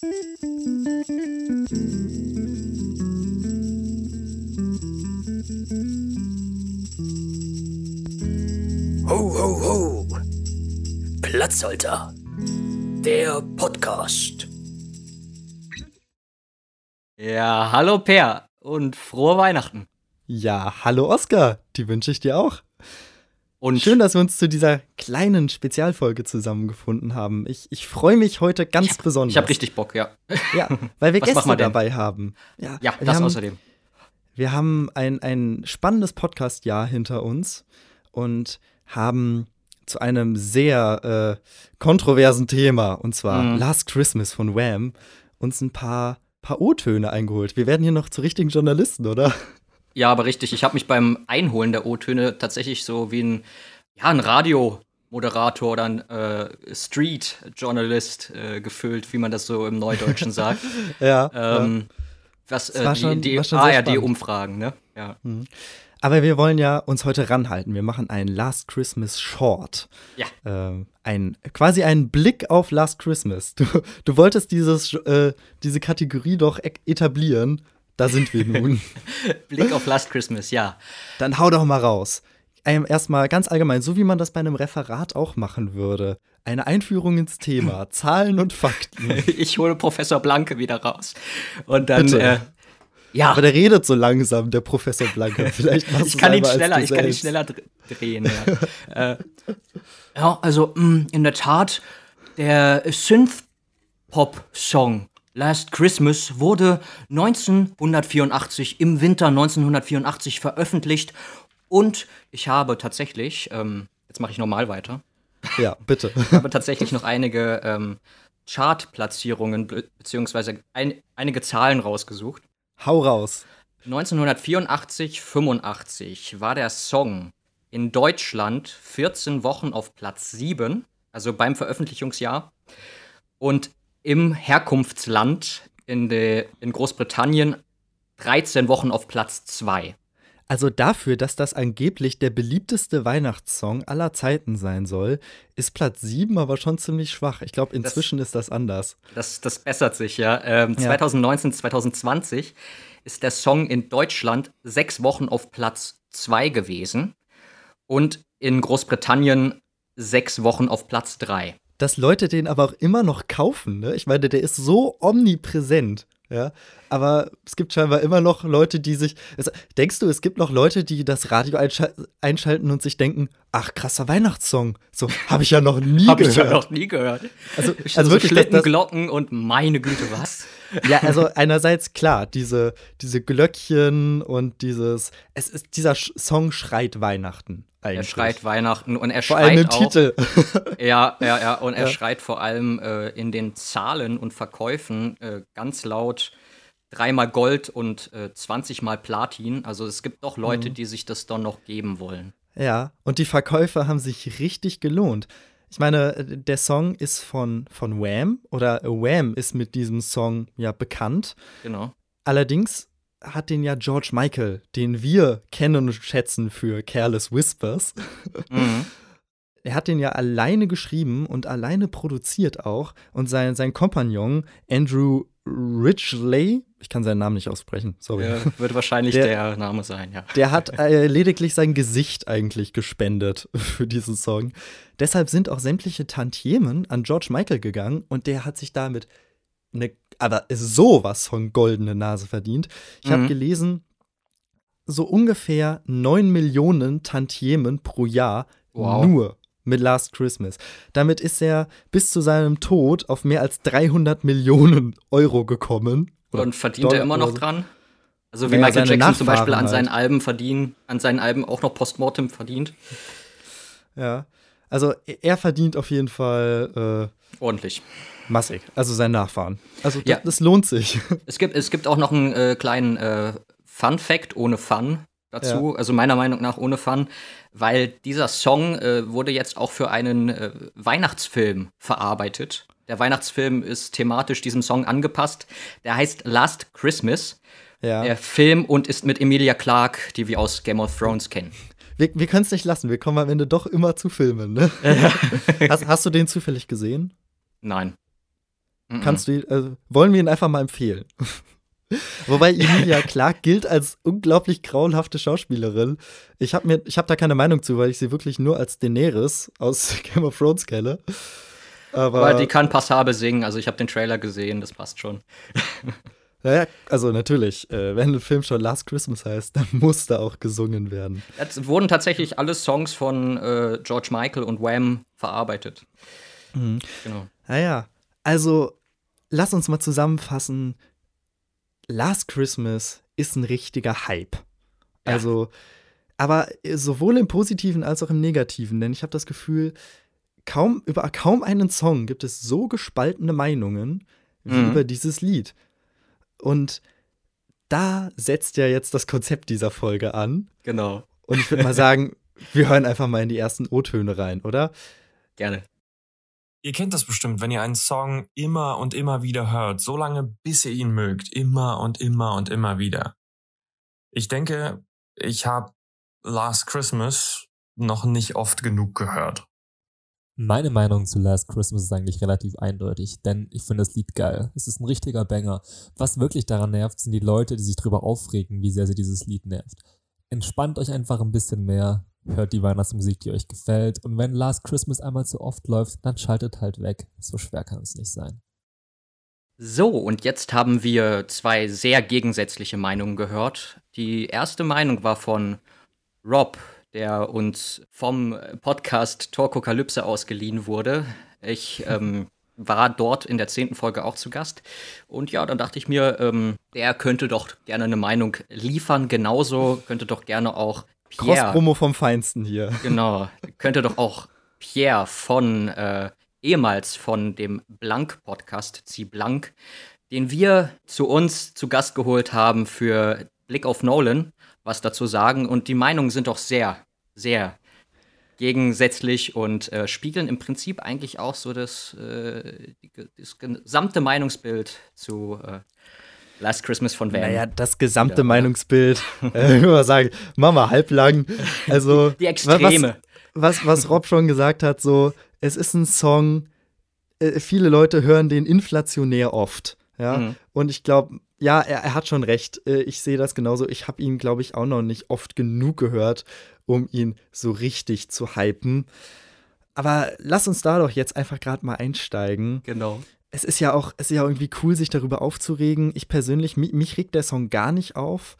Ho, ho, ho. Platzhalter. Der Podcast. Ja, hallo Per und frohe Weihnachten. Ja, hallo Oskar, die wünsche ich dir auch. Und Schön, dass wir uns zu dieser kleinen Spezialfolge zusammengefunden haben. Ich, ich freue mich heute ganz ich hab, besonders. Ich habe richtig Bock, ja. Ja, weil wir Gäste wir dabei haben. Ja, wir das haben, außerdem. Wir haben ein, ein spannendes Podcast-Jahr hinter uns und haben zu einem sehr äh, kontroversen Thema, und zwar Mhm. Last Christmas von Wham, uns ein paar, paar O-Töne eingeholt. Wir werden hier noch zu richtigen Journalisten, oder? Ja, aber richtig. Ich habe mich beim Einholen der O-Töne tatsächlich so wie ein, ja, ein Radiomoderator oder ein äh, Street-Journalist äh, gefühlt, wie man das so im Neudeutschen sagt. Ja. ähm, was Es äh, die, schon- die sehr spannend. ARD-Umfragen, ne? Ja. Aber wir wollen ja uns heute ranhalten. Wir machen einen Last Christmas Short. Ja. Ähm, ein, quasi einen Blick auf Last Christmas. Du, du wolltest dieses, äh, diese Kategorie doch e- etablieren. Da sind wir nun. Blick auf Last Christmas, ja. Dann hau doch mal raus. Ähm, Erstmal ganz allgemein, so wie man das bei einem Referat auch machen würde. Eine Einführung ins Thema, Zahlen und Fakten. Ich hole Professor Blanke wieder raus. Und dann, Bitte. äh, ja. Aber der redet so langsam, der Professor Blanke. Vielleicht machst ich kann ihn schneller, ich kann ihn schneller dr- drehen. Ja, äh, ja also mh, in der Tat, der Synth-Pop-Song Last Christmas wurde 1984 im Winter 1984 veröffentlicht und ich habe tatsächlich, ähm, jetzt mache ich normal weiter, Ja, bitte. ich habe tatsächlich noch einige ähm, Chartplatzierungen be beziehungsweise ein, einige Zahlen rausgesucht. Hau raus. 1984, 85 war der Song in Deutschland 14 Wochen auf Platz 7, also beim Veröffentlichungsjahr. Und im Herkunftsland in, de, in Großbritannien 13 Wochen auf Platz 2. Also dafür, dass das angeblich der beliebteste Weihnachtssong aller Zeiten sein soll, ist Platz 7 aber schon ziemlich schwach. Ich glaube, inzwischen ist das anders. Das, das bessert sich, ja. Ähm, Ja. 2019, 2020 ist der Song in Deutschland sechs Wochen auf Platz 2 gewesen und in Großbritannien sechs Wochen auf Platz 3. Dass Leute den aber auch immer noch kaufen, ne? Ich meine, der ist so omnipräsent, ja. Aber es gibt scheinbar immer noch Leute, die sich. Also, denkst du, es gibt noch Leute, die das Radio einschal einschalten und sich denken, ach, krasser Weihnachtssong. So, habe ich ja noch nie Habe ich ja gehört. noch nie gehört. Also, also so wirklich, das, das, Schlittenglocken und meine Güte, was? Ja, also einerseits klar, diese, diese Glöckchen und dieses, es ist, dieser Song schreit Weihnachten Er eigentlich. schreit Weihnachten und er Vor allem schreit im auch. Titel. Ja, ja, ja. Und er Ja. schreit vor allem äh, in den Zahlen und Verkäufen äh, ganz laut dreimal Gold und äh, 20 mal Platin. Also es gibt doch Mhm. Leute, die sich das dann noch geben wollen. Ja, und die Verkäufe haben sich richtig gelohnt. Ich meine, der Song ist von, von Wham oder Wham ist mit diesem Song ja bekannt. Genau. Allerdings hat den ja George Michael, den wir kennen und schätzen für Careless Whispers. Mhm. Er hat den ja alleine geschrieben und alleine produziert auch. Und sein, sein Kompagnon Andrew Ridgeley, ich kann seinen Namen nicht aussprechen, sorry. Ja, wird wahrscheinlich Der- der, Name sein, ja. Der hat äh, lediglich sein Gesicht eigentlich gespendet für diesen Song. Deshalb sind auch sämtliche Tantiemen an George Michael gegangen und der hat sich damit eine, aber sowas von goldene Nase verdient. Ich habe Mhm. gelesen, so ungefähr 9 Millionen Tantiemen pro Jahr Wow. nur mit Last Christmas. Damit ist er bis zu seinem Tod auf mehr als 300 Millionen Euro gekommen. Und verdient er Dollar immer oder noch dran? Also wie Michael Jackson zum Beispiel an seinen halt. Alben verdienen, an seinen Alben auch noch Postmortem verdient. Ja. Also er verdient auf jeden Fall Ordentlich. äh, massig. Also sein Nachfahren. Also das, Ja. das lohnt sich. Es gibt, es gibt auch noch einen äh, kleinen äh, Fun-Fact ohne Fun dazu, also meiner Meinung nach ohne Fun, weil dieser Song äh, wurde jetzt auch für einen äh, Weihnachtsfilm verarbeitet. Der Weihnachtsfilm ist thematisch diesem Song angepasst. Der heißt Last Christmas. Ja. Der Film und ist mit Emilia Clarke, die wir aus Game of Thrones kennen. Wir, wir können es nicht lassen. Wir kommen am Ende doch immer zu Filmen. Ne? hast, hast du den zufällig gesehen? Nein. Mhm. Kannst du, also, wollen wir ihn einfach mal empfehlen. Wobei Emilia Clark gilt als unglaublich grauenhafte Schauspielerin. Ich habe mir, da keine Meinung zu, weil ich sie wirklich nur als Daenerys aus Game of Thrones kenne. Aber, Aber die kann passabel singen, also ich habe den Trailer gesehen, das passt schon. Naja, also natürlich, äh, wenn ein Film schon Last Christmas heißt, dann muss da auch gesungen werden. Es wurden tatsächlich alle Songs von äh, George Michael und Wham verarbeitet. Mhm. Genau. Naja, also lass uns mal zusammenfassen. Last Christmas ist ein richtiger Hype. Ja. Also, aber sowohl im Positiven als auch im Negativen, denn ich habe das Gefühl, kaum über kaum einen Song gibt es so gespaltene Meinungen wie mhm. über dieses Lied. Und da setzt ja jetzt das Konzept dieser Folge an. Genau. Und ich würde mal sagen, wir hören einfach mal in die ersten O-Töne rein, oder? Gerne. Ihr kennt das bestimmt, wenn ihr einen Song immer und immer wieder hört, so lange bis ihr ihn mögt, immer und immer und immer wieder. Ich denke, ich habe Last Christmas noch nicht oft genug gehört. Meine Meinung zu Last Christmas ist eigentlich relativ eindeutig, denn ich finde das Lied geil. Es ist ein richtiger Banger. Was wirklich daran nervt, sind die Leute, die sich darüber aufregen, wie sehr sie dieses Lied nervt. Entspannt euch einfach ein bisschen mehr, hört die Weihnachtsmusik, die euch gefällt, und wenn Last Christmas einmal zu oft läuft, dann schaltet halt weg. So schwer kann es nicht sein. So, und jetzt haben wir zwei sehr gegensätzliche Meinungen gehört. Die erste Meinung war von Rob, der uns vom Podcast Torkokalypse ausgeliehen wurde. Ich ähm, war dort in der zehnten Folge auch zu Gast. Und ja, dann dachte ich mir, ähm, der könnte doch gerne eine Meinung liefern. Genauso könnte doch gerne auch Pierre. Cross-Promo vom Feinsten hier. Genau. Könnte doch auch Pierre von, äh, ehemals von dem Blank-Podcast, Zieh Blank, den wir zu uns zu Gast geholt haben für Blick auf Nolan, was dazu sagen. Und die Meinungen sind doch sehr, sehr gegensätzlich und äh, spiegeln im Prinzip eigentlich auch so das, äh, das gesamte Meinungsbild zu äh, Last Christmas von Van. Naja, das gesamte ja, Meinungsbild, äh, ich würde sagen, Mama halblang. Also, Die Extreme. Was, was, was Rob schon gesagt hat, so, es ist ein Song, äh, viele Leute hören den inflationär oft. Ja, mhm. und ich glaube, ja, er, er, hat schon recht. Äh, ich sehe das genauso. Ich habe ihn, glaube ich, auch noch nicht oft genug gehört, um ihn so richtig zu hypen. Aber lass uns da doch jetzt einfach gerade mal einsteigen. Genau. Es ist ja auch, es ist ja irgendwie cool, sich darüber aufzuregen. Ich persönlich, mich, mich regt der Song gar nicht auf.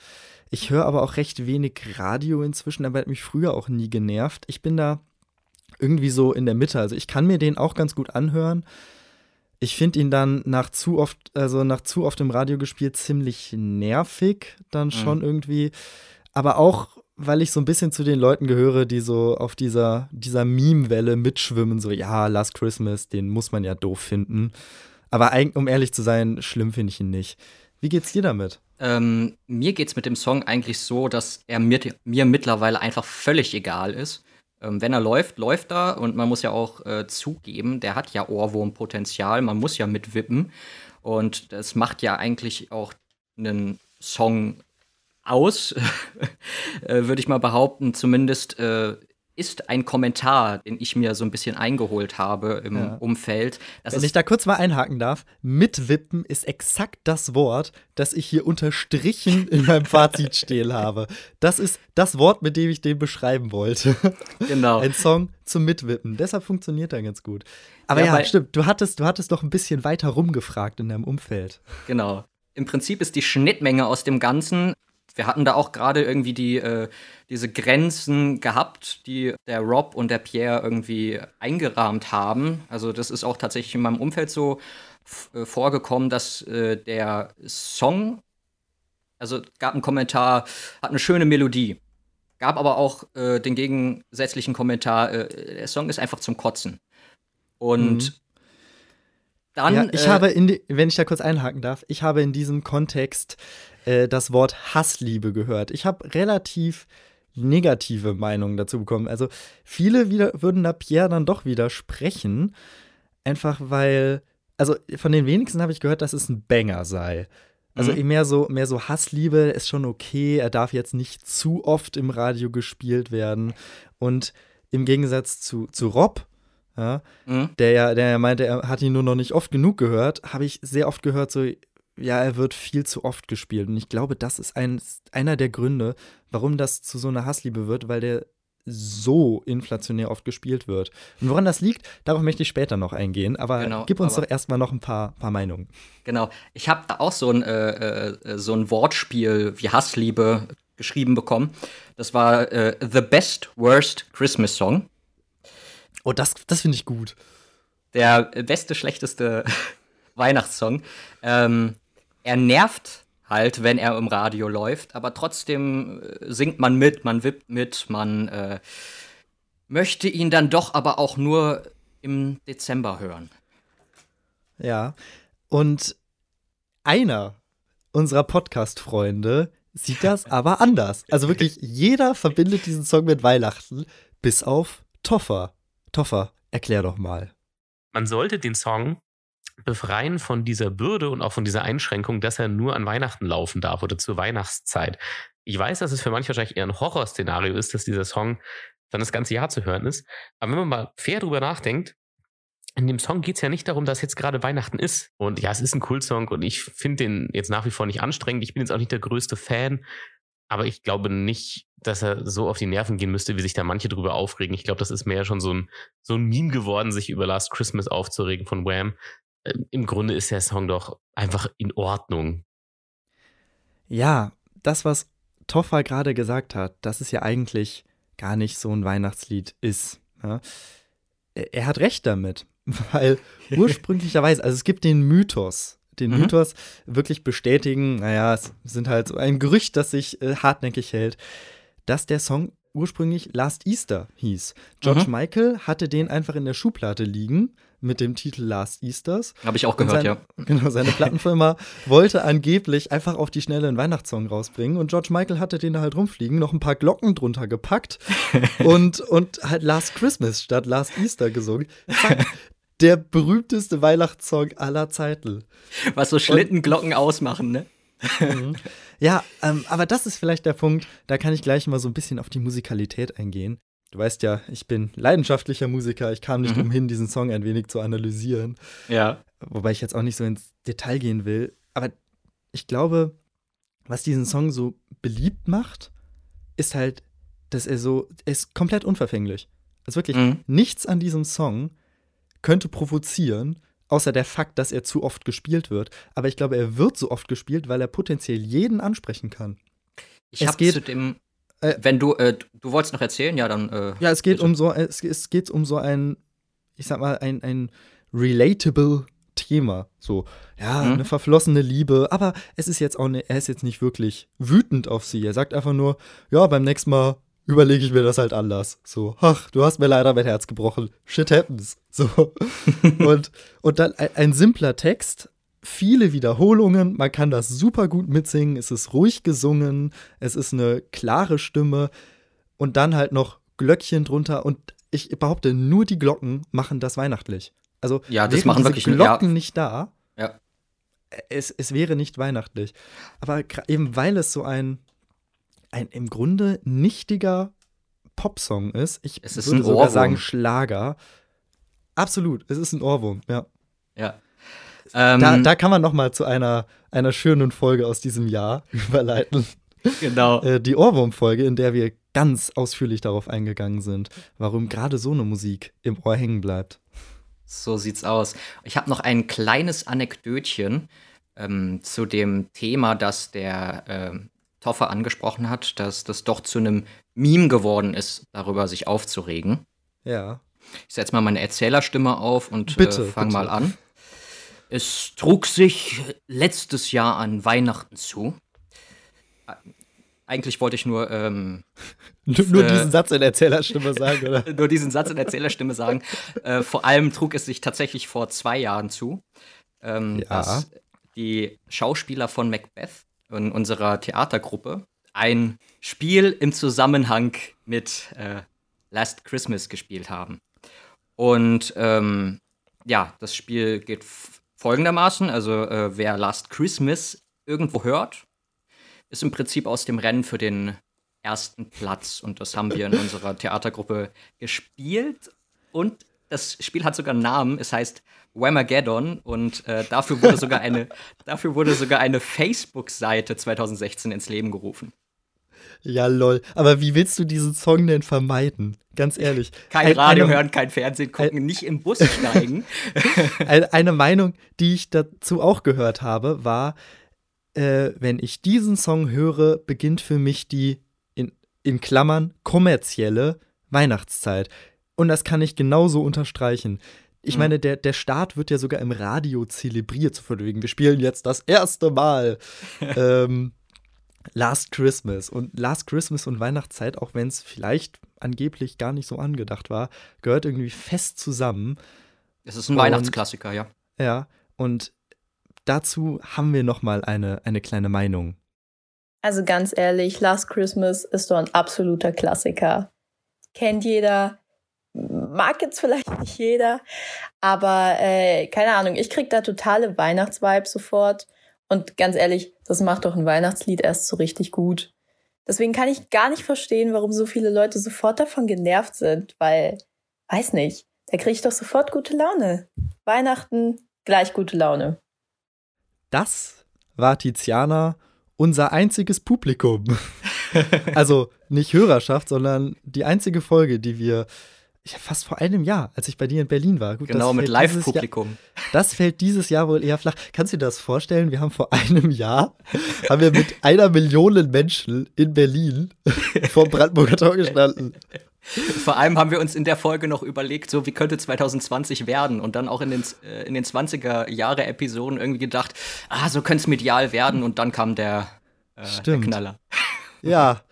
Ich höre aber auch recht wenig Radio inzwischen, aber hat mich früher auch nie genervt. Ich bin da irgendwie so in der Mitte. Also ich kann mir den auch ganz gut anhören ich finde ihn dann nach zu oft, also nach zu oft im Radio gespielt, ziemlich nervig, dann mhm. schon mhm. irgendwie. Aber auch, weil ich so ein bisschen zu den Leuten gehöre, die so auf dieser, dieser Meme-Welle mitschwimmen, so, ja, Last Christmas, den muss man ja doof finden. Aber um ehrlich zu sein, schlimm finde ich ihn nicht. Wie geht's dir damit? Ähm, mir geht's mit dem Song eigentlich so, dass er mir, mir mittlerweile einfach völlig egal ist. Ähm, wenn er läuft, läuft er und man muss ja auch äh, zugeben, der hat ja Ohrwurmpotenzial, man muss ja mitwippen und das macht ja eigentlich auch einen Song aus, äh, würde ich mal behaupten, zumindest äh, ist ein Kommentar, den ich mir so ein bisschen eingeholt habe im ja. Umfeld. Das Wenn ich da kurz mal einhaken darf, mitwippen ist exakt das Wort, das ich hier unterstrichen in meinem Fazit stehen habe. Das ist das Wort, mit dem ich den beschreiben wollte. Genau. Ein Song zum Mitwippen. Deshalb funktioniert er ganz gut. Aber ja, ja stimmt, du hattest, du hattest doch ein bisschen weiter rumgefragt in deinem Umfeld. Genau. Im Prinzip ist die Schnittmenge aus dem Ganzen wir hatten da auch gerade irgendwie die, äh, diese Grenzen gehabt, die der Rob und der Pierre irgendwie eingerahmt haben. Also das ist auch tatsächlich in meinem Umfeld so äh, vorgekommen, dass äh, der Song, also gab einen Kommentar, hat eine schöne Melodie. Gab aber auch äh, den gegensätzlichen Kommentar, äh, der Song ist einfach zum Kotzen. Und mhm. Dann, ja, ich habe, die, wenn ich da kurz einhaken darf, ich habe in diesem Kontext äh, das Wort Hassliebe gehört. Ich habe relativ negative Meinungen dazu bekommen. Also viele wieder, würden da Pierre dann doch widersprechen, einfach weil, also von den wenigsten habe ich gehört, dass es ein Banger sei. Also mhm. mehr so, mehr so Hassliebe ist schon okay. Er darf jetzt nicht zu oft im Radio gespielt werden. Und im Gegensatz zu, zu Rob ja, Mhm. der ja, der ja meinte, er hat ihn nur noch nicht oft genug gehört, habe ich sehr oft gehört, so, ja, er wird viel zu oft gespielt. Und ich glaube, das ist ein, einer der Gründe, warum das zu so einer Hassliebe wird, weil der so inflationär oft gespielt wird. Und woran das liegt, darauf möchte ich später noch eingehen. Aber Genau, gib uns aber- doch erstmal noch ein paar, paar Meinungen. Genau. Ich habe da auch so ein, äh, äh, so ein Wortspiel wie Hassliebe geschrieben bekommen. Das war äh, The Best Worst Christmas Song. Oh, das, das finde ich gut. Der beste, schlechteste Weihnachtssong. Ähm, er nervt halt, wenn er im Radio läuft, aber trotzdem äh, singt man mit, man wippt mit, man äh, möchte ihn dann doch aber auch nur im Dezember hören. Ja. Und einer unserer Podcast-Freunde sieht das aber anders. Also wirklich, jeder verbindet diesen Song mit Weihnachten, bis auf Toffer. Toffer, erklär doch mal. Man sollte den Song befreien von dieser Bürde und auch von dieser Einschränkung, dass er nur an Weihnachten laufen darf oder zur Weihnachtszeit. Ich weiß, dass es für manche wahrscheinlich eher ein Horrorszenario ist, dass dieser Song dann das ganze Jahr zu hören ist. Aber wenn man mal fair drüber nachdenkt, in dem Song geht es ja nicht darum, dass jetzt gerade Weihnachten ist. Und ja, es ist ein Cool-Song und ich finde den jetzt nach wie vor nicht anstrengend. Ich bin jetzt auch nicht der größte Fan, aber ich glaube nicht, dass er so auf die Nerven gehen müsste, wie sich da manche drüber aufregen. Ich glaube, das ist mehr schon so ein, so ein Meme geworden, sich über Last Christmas aufzuregen von Wham. Ähm, Im Grunde ist der Song doch einfach in Ordnung. Ja, das, was Toffer gerade gesagt hat, dass es ja eigentlich gar nicht so ein Weihnachtslied ist. Ja? Er, er hat recht damit, weil ursprünglicherweise, also es gibt den Mythos, den Mhm. Mythos wirklich bestätigen, naja, es sind halt so ein Gerücht, das sich äh, hartnäckig hält, dass der Song ursprünglich Last Easter hieß. George Mhm. Michael hatte den einfach in der Schublade liegen mit dem Titel Last Easters. Habe ich auch Und gehört, sein, ja. Genau, seine Plattenfirma wollte angeblich einfach auf die Schnelle einen Weihnachtssong rausbringen und George Michael hatte den da halt rumfliegen, noch ein paar Glocken drunter gepackt und, und halt Last Christmas statt Last Easter gesungen. Zack, der berühmteste Weihnachtssong aller Zeiten. Was so Schlittenglocken ausmachen, ne? Ja, ähm, aber das ist vielleicht der Punkt, da kann ich gleich mal so ein bisschen auf die Musikalität eingehen. Du weißt ja, ich bin leidenschaftlicher Musiker, ich kam nicht Mhm. umhin, diesen Song ein wenig zu analysieren. Ja. wobei ich jetzt auch nicht so ins Detail gehen will, aber ich glaube, was diesen Song so beliebt macht, ist halt, dass er so, er ist komplett unverfänglich. Also wirklich, Mhm. nichts an diesem Song könnte provozieren, außer der Fakt, dass er zu oft gespielt wird. Aber ich glaube, er wird so oft gespielt, weil er potenziell jeden ansprechen kann. Ich habe zu dem, äh, wenn du, äh, du wolltest noch erzählen, ja, dann. Äh, Ja, es geht bitte. um so, es, es geht um so ein, ich sag mal, ein, ein relatable Thema. So, ja, Mhm. eine verflossene Liebe, aber es ist jetzt auch, ne, er ist jetzt nicht wirklich wütend auf sie. Er sagt einfach nur, ja, beim nächsten Mal überlege ich mir das halt anders. So, ach, du hast mir leider mein Herz gebrochen. Shit happens. So. und, und dann ein, ein simpler Text, viele Wiederholungen, man kann das super gut mitsingen, es ist ruhig gesungen, es ist eine klare Stimme und dann halt noch Glöckchen drunter und ich behaupte, nur die Glocken machen das weihnachtlich. Also Ja, das machen diese wirklich- Glocken ja. nicht da. Ja. Es, es wäre nicht weihnachtlich. Aber eben weil es so ein, ein im Grunde nichtiger Popsong ist, ich Es ist würde sogar Ohrwurm. sagen Schlager. Absolut, es ist ein Ohrwurm, ja. ja. Ähm, Da, da kann man noch mal zu einer, einer schönen Folge aus diesem Jahr überleiten. genau. Äh, die Ohrwurm-Folge, in der wir ganz ausführlich darauf eingegangen sind, warum gerade so eine Musik im Ohr hängen bleibt. So sieht's aus. Ich habe noch ein kleines Anekdötchen ähm, zu dem Thema, das der ähm, Toffer angesprochen hat, dass das doch zu einem Meme geworden ist, darüber sich aufzuregen. Ja. Ich setze mal meine Erzählerstimme auf und Bitte, äh, fang bitte. mal an. Es trug sich letztes Jahr an Weihnachten zu. Äh, Eigentlich wollte ich nur ähm, Nur, nur Äh, diesen Satz in Erzählerstimme sagen, oder? nur diesen Satz in Erzählerstimme sagen. Äh, vor allem trug es sich tatsächlich vor zwei Jahren zu, ähm, Ja. dass die Schauspieler von Macbeth in unserer Theatergruppe ein Spiel im Zusammenhang mit äh, Last Christmas gespielt haben. Und ähm, ja, das Spiel geht folgendermaßen: Also, äh, wer Last Christmas irgendwo hört, ist im Prinzip aus dem Rennen für den ersten Platz. Und das haben wir in unserer Theatergruppe gespielt und das Spiel hat sogar einen Namen. Es heißt Whamageddon und äh, dafür wurde sogar eine, dafür wurde sogar eine Facebook-Seite 2016 ins Leben gerufen. Ja, lol. Aber wie willst du diesen Song denn vermeiden? Ganz ehrlich. Kein Ein- Radio eine, hören, kein Fernsehen gucken, nicht im Bus steigen. Eine, Meinung, die ich dazu auch gehört habe, war, äh, wenn ich diesen Song höre, beginnt für mich die in, in Klammern kommerzielle Weihnachtszeit. Und das kann ich genauso unterstreichen. Ich Mhm. meine, der, der Start wird ja sogar im Radio zelebriert, so von wegen, wir spielen jetzt das erste Mal ähm, Last Christmas. Und Last Christmas und Weihnachtszeit, auch wenn es vielleicht angeblich gar nicht so angedacht war, gehört irgendwie fest zusammen. Es ist ein Und- Weihnachtsklassiker, ja. Ja, und dazu haben wir noch mal eine, eine kleine Meinung. Also ganz ehrlich, Last Christmas ist doch ein absoluter Klassiker. Kennt jeder, mag jetzt vielleicht nicht jeder, aber äh, keine Ahnung, ich krieg da totale Weihnachtsvibes sofort. Und ganz ehrlich, das macht doch ein Weihnachtslied erst so richtig gut. Deswegen kann ich gar nicht verstehen, warum so viele Leute sofort davon genervt sind, weil, weiß nicht, da kriege ich doch sofort gute Laune. Weihnachten, gleich gute Laune. Das war Tiziana, unser einziges Publikum. also nicht Hörerschaft, sondern die einzige Folge, die wir ja, fast vor einem Jahr, als ich bei dir in Berlin war. Gut, Genau, das mit Live-Publikum. Das fällt dieses Jahr wohl eher flach. Kannst du dir das vorstellen? Wir haben vor einem Jahr, haben wir mit einer Million Menschen in Berlin vor Brandenburger Tor gestanden. Vor allem haben wir uns in der Folge noch überlegt, so wie könnte 2020 werden und dann auch in den, äh, in den 20er Jahre Episoden irgendwie gedacht, ah, so könnte es medial werden und dann kam der, äh, der Stimmt. Knaller. Ja.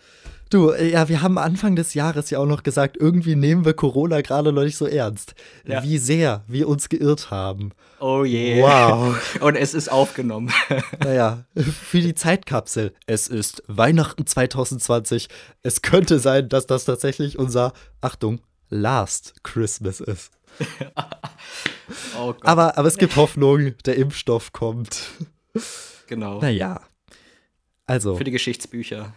Du, äh, ja, wir haben Anfang des Jahres ja auch noch gesagt, irgendwie nehmen wir Corona gerade noch nicht so ernst. Ja. Wie sehr wir uns geirrt haben. Oh je. Wow. Und es ist aufgenommen. Naja, für die Zeitkapsel. Es ist Weihnachten 2020. Es könnte sein, dass das tatsächlich unser, Achtung, Last Christmas ist. Oh Gott, Aber, aber es gibt Hoffnung, der Impfstoff kommt. genau. Naja. Also, Für die Geschichtsbücher.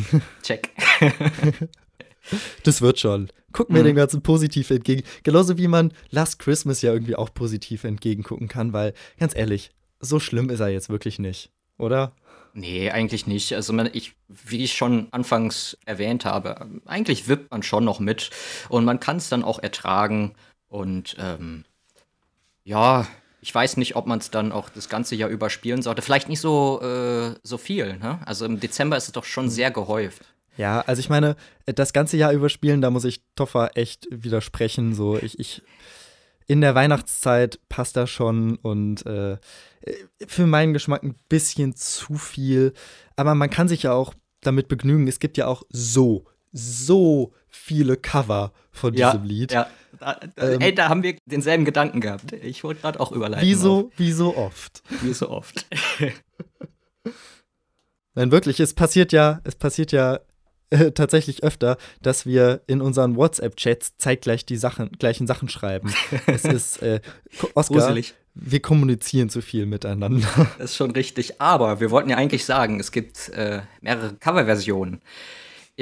Check. das wird schon. Gucken wir Mhm. dem Ganzen positiv entgegen. Genauso wie man Last Christmas ja irgendwie auch positiv entgegengucken kann, weil, ganz ehrlich, so schlimm ist er jetzt wirklich nicht, oder? Nee, eigentlich nicht. Also man, ich, wie ich schon anfangs erwähnt habe, eigentlich wippt man schon noch mit und man kann es dann auch ertragen. Und ähm, ja, ich weiß nicht, ob man es dann auch das ganze Jahr überspielen sollte. Vielleicht nicht so, äh, so viel. Ne? Also im Dezember ist es doch schon sehr gehäuft. Ja, also ich meine, das ganze Jahr überspielen, da muss ich Toffer echt widersprechen. So, ich, ich in der Weihnachtszeit passt das schon und äh, für meinen Geschmack ein bisschen zu viel. Aber man kann sich ja auch damit begnügen. Es gibt ja auch so, so viele Cover von diesem Lied. Ja, da, da, Ähm, ey, da haben wir denselben Gedanken gehabt. Ich wollte gerade auch überleiten. Wie so, wie so oft. Wie so oft. Nein, wirklich, es passiert ja, es passiert ja äh, tatsächlich öfter, dass wir in unseren WhatsApp-Chats zeitgleich die Sachen, gleichen Sachen schreiben. es ist, äh, Oscar, Gruselig. wir kommunizieren zu viel miteinander. Das ist schon richtig. Aber wir wollten ja eigentlich sagen, es gibt äh, mehrere Coverversionen.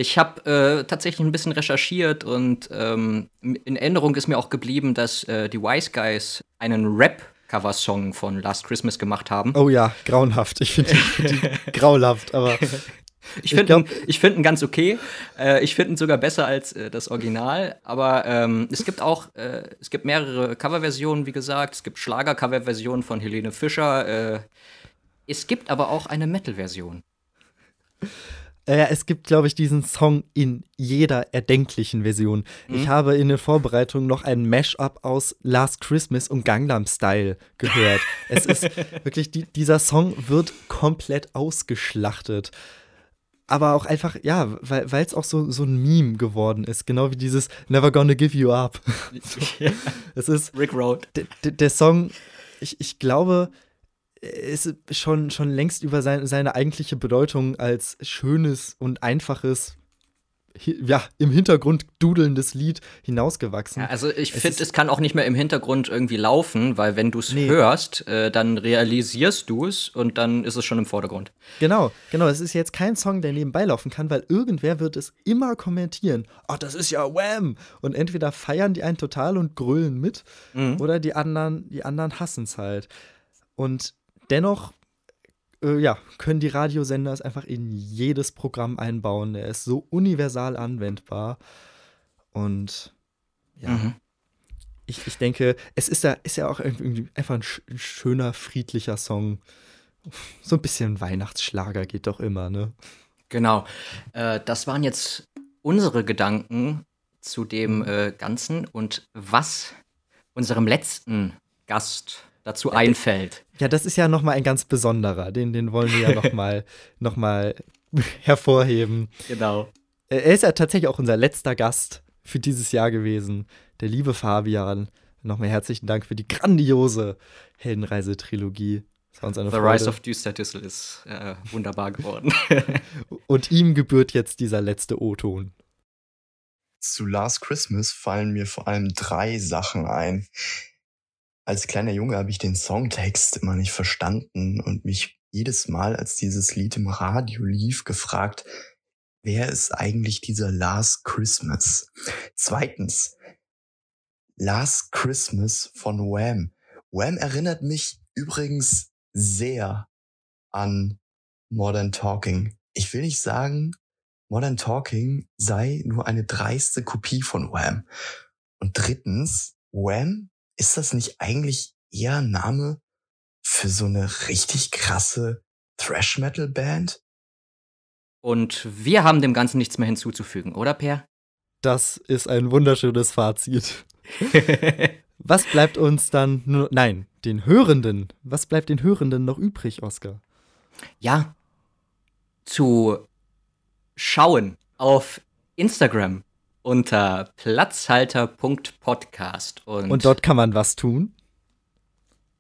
Ich habe äh, tatsächlich ein bisschen recherchiert und ähm, in Erinnerung ist mir auch geblieben, dass äh, die Wise Guys einen Rap-Cover-Song von Last Christmas gemacht haben. Oh ja, grauenhaft. Ich finde die, grauenhaft, aber Ich finde ich find ihn ganz okay. Äh, ich finde ihn sogar besser als äh, das Original. Aber ähm, es gibt auch, äh, es gibt mehrere Coverversionen, wie gesagt. Es gibt Schlager-Coverversionen von Helene Fischer. Äh, es gibt aber auch eine Metal-Version. Äh, es gibt, glaube ich, diesen Song in jeder erdenklichen Version. Ich habe in der Vorbereitung noch ein Mashup aus Last Christmas und Gangnam Style gehört. es ist wirklich, die, dieser Song wird komplett ausgeschlachtet. aber auch einfach, ja, weil es auch so, so ein Meme geworden ist, genau wie dieses Never Gonna Give You Up. Es ist, Rick Road. der Song, ich, ich glaube, ist schon, schon längst über sein, seine eigentliche Bedeutung als schönes und einfaches ja, im Hintergrund dudelndes Lied hinausgewachsen. Ja, also ich finde, es kann auch nicht mehr im Hintergrund irgendwie laufen, weil wenn du es Nee. hörst, äh, dann realisierst du es und dann ist es schon im Vordergrund. Genau, genau. Es ist jetzt kein Song, der nebenbei laufen kann, weil irgendwer wird es immer kommentieren. Ach, das ist ja Wham! Und entweder feiern die einen total und grölen mit, oder die anderen, die anderen hassen es halt. Und dennoch, äh, ja, können die Radiosender es einfach in jedes Programm einbauen. Er ist so universal anwendbar. Und ja, Mhm. ich, ich denke, es ist ja, ist ja auch einfach ein, ein schöner, friedlicher Song. So ein bisschen Weihnachtsschlager geht doch immer, ne? Genau. Äh, das waren jetzt unsere Gedanken zu dem äh, Ganzen und was unserem letzten Gast dazu einfällt. Ja, das ist ja noch mal ein ganz besonderer. Den, den wollen wir ja noch mal, noch mal hervorheben. Genau. Er ist ja tatsächlich auch unser letzter Gast für dieses Jahr gewesen. Der liebe Fabian. Nochmal herzlichen Dank für die grandiose Heldenreise-Trilogie. Das war uns eine The Freude. Rise of Düster Düssel ist äh, wunderbar geworden. Und ihm gebührt jetzt dieser letzte O-Ton. Zu Last Christmas fallen mir vor allem drei Sachen ein. Als kleiner Junge habe ich den Songtext immer nicht verstanden und mich jedes Mal, als dieses Lied im Radio lief, gefragt, wer ist eigentlich dieser Last Christmas? Zweitens, Last Christmas von Wham. Wham erinnert mich übrigens sehr an Modern Talking. Ich will nicht sagen, Modern Talking sei nur eine dreiste Kopie von Wham. Und drittens, Wham, ist das nicht eigentlich eher ein Name für so eine richtig krasse Thrash-Metal-Band? Und wir haben dem Ganzen nichts mehr hinzuzufügen, oder Per? Das ist ein wunderschönes Fazit. Was bleibt uns dann nur, nein, den Hörenden, was bleibt den Hörenden noch übrig, Oskar? ja, zu schauen auf Instagram unter platzhalter.podcast und, Und dort kann man was tun?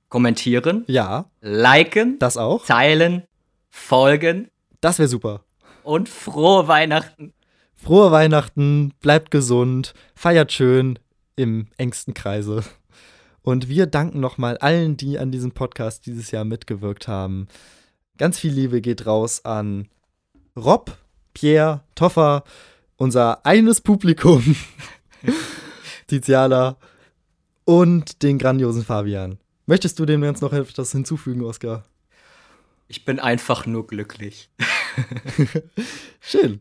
kommentieren, Ja, liken, das auch. teilen, folgen Das wäre super. und frohe Weihnachten. Frohe Weihnachten, bleibt gesund, feiert schön im engsten Kreise. Und wir danken nochmal allen, die an diesem Podcast dieses Jahr mitgewirkt haben. Ganz viel Liebe geht raus an Rob, Pierre, Toffer, unser eines Publikum, Tiziala und den grandiosen Fabian. Möchtest du dem jetzt noch etwas hinzufügen, Oskar? Ich bin einfach nur glücklich. Schön.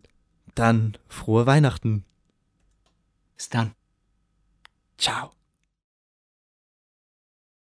Dann frohe Weihnachten. Bis dann. Ciao.